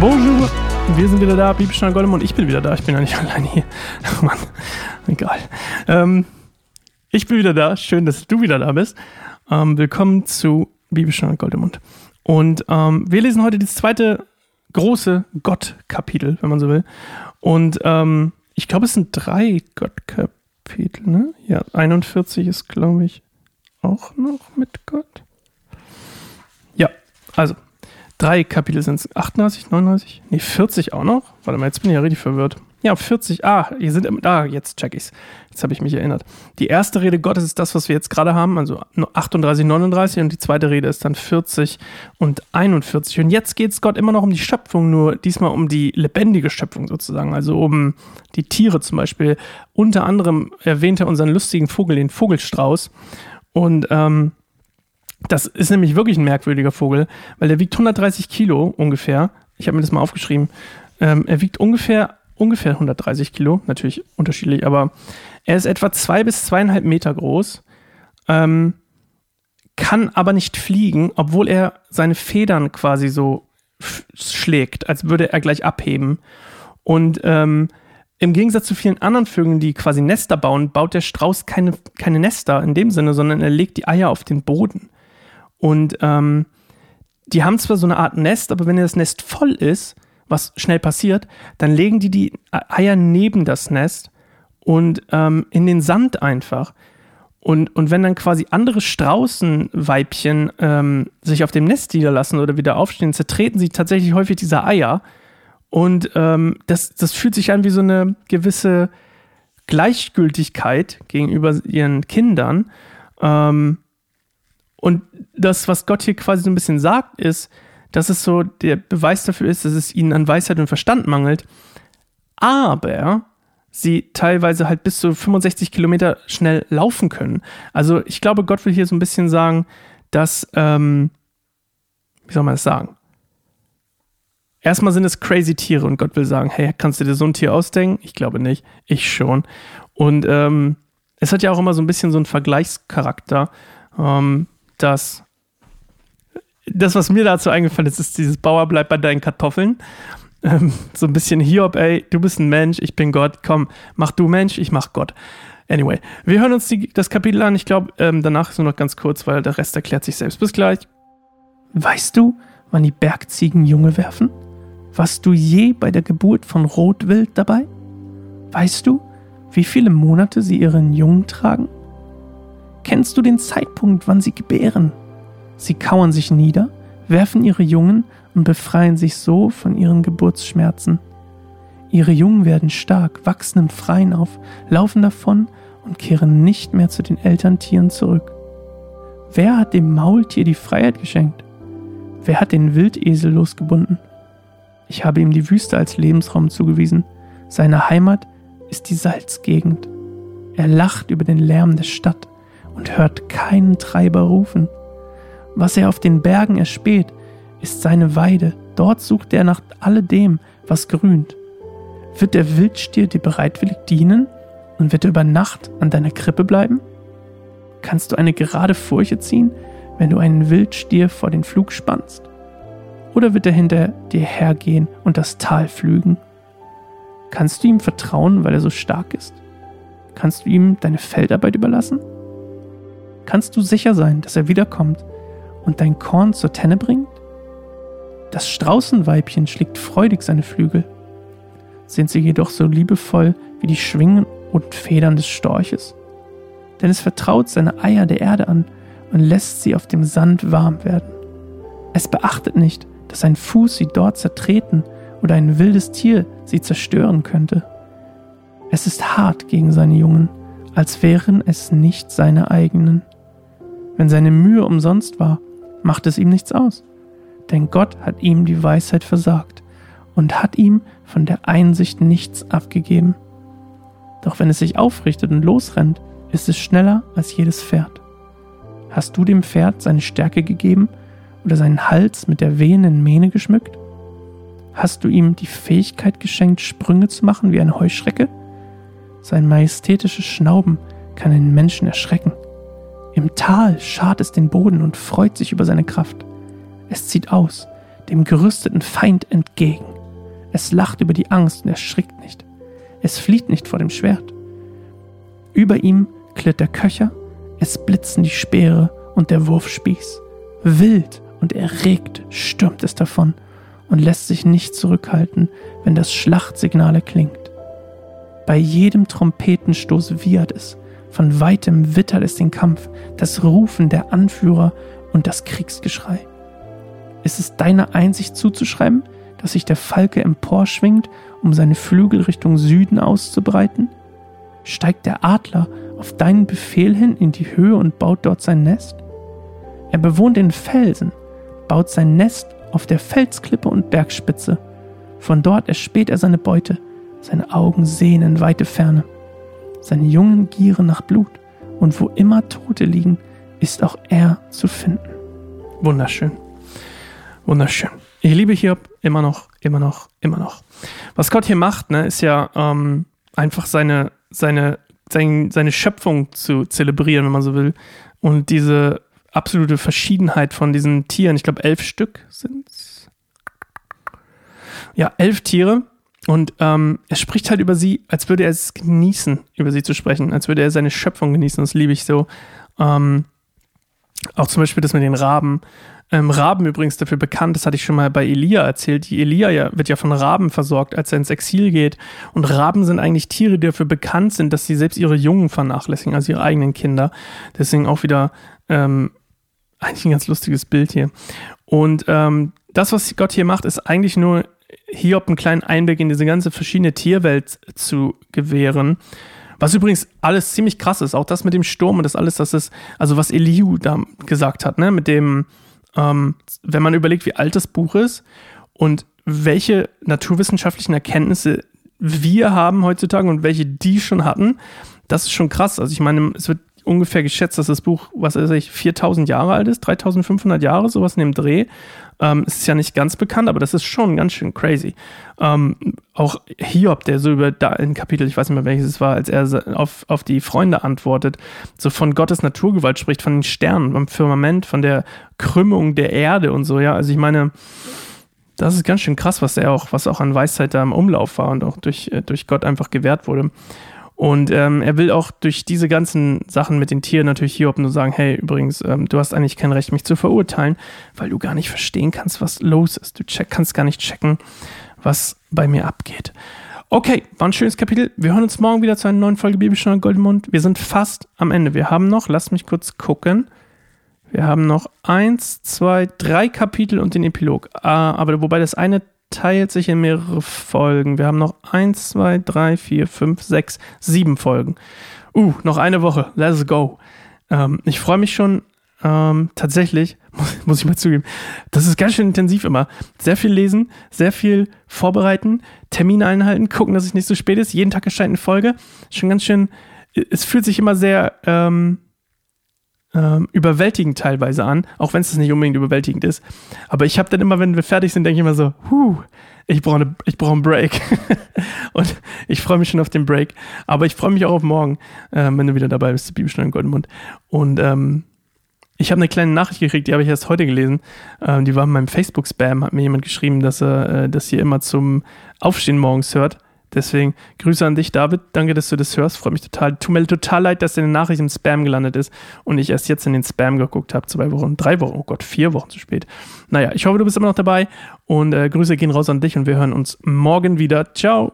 Bonjour, wir sind wieder da, Bibelstein Gollum und ich bin wieder da. Ich bin ja nicht allein hier. Ach Mann, egal. Ähm, ich bin wieder da. Schön, dass du wieder da bist. Ähm, willkommen zu Bibelstein Goldemund. Und ähm, wir lesen heute das zweite große Gott-Kapitel, wenn man so will. Und ähm, ich glaube, es sind drei Gott-Kapitel, ne? Ja, 41 ist, glaube ich, auch noch mit Gott. Ja, also drei Kapitel sind es. 38, 39? Nee, 40 auch noch? Warte mal, jetzt bin ich ja richtig verwirrt. Ja, 40. Ah, hier sind da, ah, jetzt check ich's. Jetzt habe ich mich erinnert. Die erste Rede Gottes ist das, was wir jetzt gerade haben, also 38, 39 und die zweite Rede ist dann 40 und 41. Und jetzt geht's Gott immer noch um die Schöpfung, nur diesmal um die lebendige Schöpfung sozusagen, also um die Tiere zum Beispiel. Unter anderem erwähnt er unseren lustigen Vogel, den Vogelstrauß. Und ähm, das ist nämlich wirklich ein merkwürdiger Vogel, weil der wiegt 130 Kilo ungefähr. Ich habe mir das mal aufgeschrieben. Ähm, er wiegt ungefähr ungefähr 130 Kilo, natürlich unterschiedlich, aber er ist etwa zwei bis zweieinhalb Meter groß, ähm, kann aber nicht fliegen, obwohl er seine Federn quasi so schlägt, als würde er gleich abheben. Und ähm, im Gegensatz zu vielen anderen Vögeln, die quasi Nester bauen, baut der Strauß keine, keine Nester in dem Sinne, sondern er legt die Eier auf den Boden. Und ähm, die haben zwar so eine Art Nest, aber wenn das Nest voll ist, was schnell passiert, dann legen die die Eier neben das Nest und ähm, in den Sand einfach. Und, und wenn dann quasi andere Straußenweibchen ähm, sich auf dem Nest niederlassen oder wieder aufstehen, zertreten sie tatsächlich häufig diese Eier. Und ähm, das, das fühlt sich an wie so eine gewisse Gleichgültigkeit gegenüber ihren Kindern. Ähm, und das, was Gott hier quasi so ein bisschen sagt, ist, dass es so der Beweis dafür ist, dass es ihnen an Weisheit und Verstand mangelt, aber sie teilweise halt bis zu 65 Kilometer schnell laufen können. Also ich glaube, Gott will hier so ein bisschen sagen, dass, ähm, wie soll man das sagen? Erstmal sind es crazy Tiere und Gott will sagen, hey, kannst du dir so ein Tier ausdenken? Ich glaube nicht, ich schon. Und ähm, es hat ja auch immer so ein bisschen so einen Vergleichscharakter, ähm, dass das, was mir dazu eingefallen ist, ist dieses Bauer bleibt bei deinen Kartoffeln. Ähm, so ein bisschen Hiob, ey, du bist ein Mensch, ich bin Gott, komm, mach du Mensch, ich mach Gott. Anyway, wir hören uns die, das Kapitel an. Ich glaube, ähm, danach ist nur noch ganz kurz, weil der Rest erklärt sich selbst. Bis gleich. Weißt du, wann die Bergziegen Junge werfen? Warst du je bei der Geburt von Rotwild dabei? Weißt du, wie viele Monate sie ihren Jungen tragen? Kennst du den Zeitpunkt, wann sie gebären? Sie kauern sich nieder, werfen ihre Jungen und befreien sich so von ihren Geburtsschmerzen. Ihre Jungen werden stark, wachsen im Freien auf, laufen davon und kehren nicht mehr zu den Elterntieren zurück. Wer hat dem Maultier die Freiheit geschenkt? Wer hat den Wildesel losgebunden? Ich habe ihm die Wüste als Lebensraum zugewiesen. Seine Heimat ist die Salzgegend. Er lacht über den Lärm der Stadt und hört keinen Treiber rufen. Was er auf den Bergen erspäht, ist seine Weide. Dort sucht er nach alledem, was grünt. Wird der Wildstier dir bereitwillig dienen und wird er über Nacht an deiner Krippe bleiben? Kannst du eine gerade Furche ziehen, wenn du einen Wildstier vor den Flug spannst? Oder wird er hinter dir hergehen und das Tal pflügen? Kannst du ihm vertrauen, weil er so stark ist? Kannst du ihm deine Feldarbeit überlassen? Kannst du sicher sein, dass er wiederkommt und dein Korn zur Tenne bringt? Das Straußenweibchen schlägt freudig seine Flügel. Sind sie jedoch so liebevoll wie die Schwingen und Federn des Storches? Denn es vertraut seine Eier der Erde an und lässt sie auf dem Sand warm werden. Es beachtet nicht, dass ein Fuß sie dort zertreten oder ein wildes Tier sie zerstören könnte. Es ist hart gegen seine Jungen, als wären es nicht seine eigenen. Wenn seine Mühe umsonst war macht es ihm nichts aus. Denn Gott hat ihm die Weisheit versagt und hat ihm von der Einsicht nichts abgegeben. Doch wenn es sich aufrichtet und losrennt, ist es schneller als jedes Pferd. Hast du dem Pferd seine Stärke gegeben oder seinen Hals mit der wehenden Mähne geschmückt? Hast du ihm die Fähigkeit geschenkt, Sprünge zu machen wie eine Heuschrecke? Sein majestätisches Schnauben kann einen Menschen erschrecken. Im Tal schart es den Boden und freut sich über seine Kraft. Es zieht aus, dem gerüsteten Feind entgegen. Es lacht über die Angst und erschrickt nicht. Es flieht nicht vor dem Schwert. Über ihm klirrt der Köcher, es blitzen die Speere und der Wurfspieß. Wild und erregt stürmt es davon und lässt sich nicht zurückhalten, wenn das Schlachtsignal erklingt. Bei jedem Trompetenstoß wiehert es, von weitem wittert es den Kampf, das Rufen der Anführer und das Kriegsgeschrei. Ist es deiner Einsicht zuzuschreiben, dass sich der Falke emporschwingt, um seine Flügel Richtung Süden auszubreiten? Steigt der Adler auf deinen Befehl hin in die Höhe und baut dort sein Nest? Er bewohnt den Felsen, baut sein Nest auf der Felsklippe und Bergspitze. Von dort erspäht er seine Beute, seine Augen sehen in weite Ferne. Seine Jungen gieren nach Blut, und wo immer Tote liegen, ist auch er zu finden. Wunderschön. Wunderschön. Ich liebe Hiob immer noch, immer noch, immer noch. Was Gott hier macht, ne, ist ja ähm, einfach seine, seine, sein, seine Schöpfung zu zelebrieren, wenn man so will. Und diese absolute Verschiedenheit von diesen Tieren. Ich glaube, elf Stück sind es. Ja, elf Tiere. Und ähm, er spricht halt über sie, als würde er es genießen, über sie zu sprechen, als würde er seine Schöpfung genießen. Das liebe ich so. Ähm, auch zum Beispiel das mit den Raben. Ähm, Raben übrigens dafür bekannt, das hatte ich schon mal bei Elia erzählt. Die Elia ja, wird ja von Raben versorgt, als er ins Exil geht. Und Raben sind eigentlich Tiere, die dafür bekannt sind, dass sie selbst ihre Jungen vernachlässigen, also ihre eigenen Kinder. Deswegen auch wieder ähm, eigentlich ein ganz lustiges Bild hier. Und ähm, das, was Gott hier macht, ist eigentlich nur Hiob einen kleinen Einblick in diese ganze verschiedene Tierwelt zu gewähren. Was übrigens alles ziemlich krass ist, auch das mit dem Sturm und das alles, das ist, also was Elihu da gesagt hat, ne, mit dem, ähm, wenn man überlegt, wie alt das Buch ist und welche naturwissenschaftlichen Erkenntnisse wir haben heutzutage und welche die schon hatten, das ist schon krass. Also ich meine, es wird ungefähr geschätzt, dass das Buch, was weiß ich, 4000 Jahre alt ist, 3500 Jahre, sowas in dem Dreh. Ähm, ist ja nicht ganz bekannt, aber das ist schon ganz schön crazy. Ähm, auch Hiob, der so über da in Kapitel, ich weiß nicht mehr welches es war, als er auf, auf die Freunde antwortet, so von Gottes Naturgewalt spricht, von den Sternen, vom Firmament, von der Krümmung der Erde und so, ja. Also ich meine, das ist ganz schön krass, was er auch, was auch an Weisheit da im Umlauf war und auch durch, äh, durch Gott einfach gewährt wurde. Und ähm, er will auch durch diese ganzen Sachen mit den Tieren natürlich Hiob nur sagen, hey, übrigens, ähm, du hast eigentlich kein Recht, mich zu verurteilen, weil du gar nicht verstehen kannst, was los ist. Du check, kannst gar nicht checken, was bei mir abgeht. Okay, war ein schönes Kapitel. Wir hören uns morgen wieder zu einer neuen Folge Bibelstunde Goldmund. Wir sind fast am Ende. Wir haben noch, lass mich kurz gucken. Wir haben noch eins, zwei, drei Kapitel und den Epilog. Ah, aber wobei das eine teilt sich in mehrere Folgen. Wir haben noch 1, 2, 3, 4, 5, 6, 7 Folgen. Uh, noch eine Woche. Let's go. Ähm, ich freue mich schon ähm, tatsächlich, muss, muss, ich mal zugeben, das ist ganz schön intensiv immer. Sehr viel lesen, sehr viel vorbereiten, Termine einhalten, gucken, dass es nicht so spät ist. Jeden Tag erscheint eine Folge. Schon ganz schön, es fühlt sich immer sehr ähm, ähm, überwältigend teilweise an, auch wenn es nicht unbedingt überwältigend ist. Aber ich habe dann immer, wenn wir fertig sind, denke ich immer so, huh, ich brauche ne, brauch einen Break. und ich freue mich schon auf den Break. Aber ich freue mich auch auf morgen, äh, wenn du wieder dabei bist, Bibelstunde in Goldenmund. Und ähm, ich habe eine kleine Nachricht gekriegt, die habe ich erst heute gelesen. Ähm, die war in meinem Facebook-Spam, hat mir jemand geschrieben, dass er äh, das hier immer zum Aufstehen morgens hört. Deswegen Grüße an dich, David. Danke, dass du das hörst. Freut mich total. Tut mir total leid, dass deine Nachricht im Spam gelandet ist und ich erst jetzt in den Spam geguckt habe. Zwei Wochen, drei Wochen, oh Gott, vier Wochen zu spät. Naja, ich hoffe, du bist immer noch dabei und äh, Grüße gehen raus an dich und wir hören uns morgen wieder. Ciao.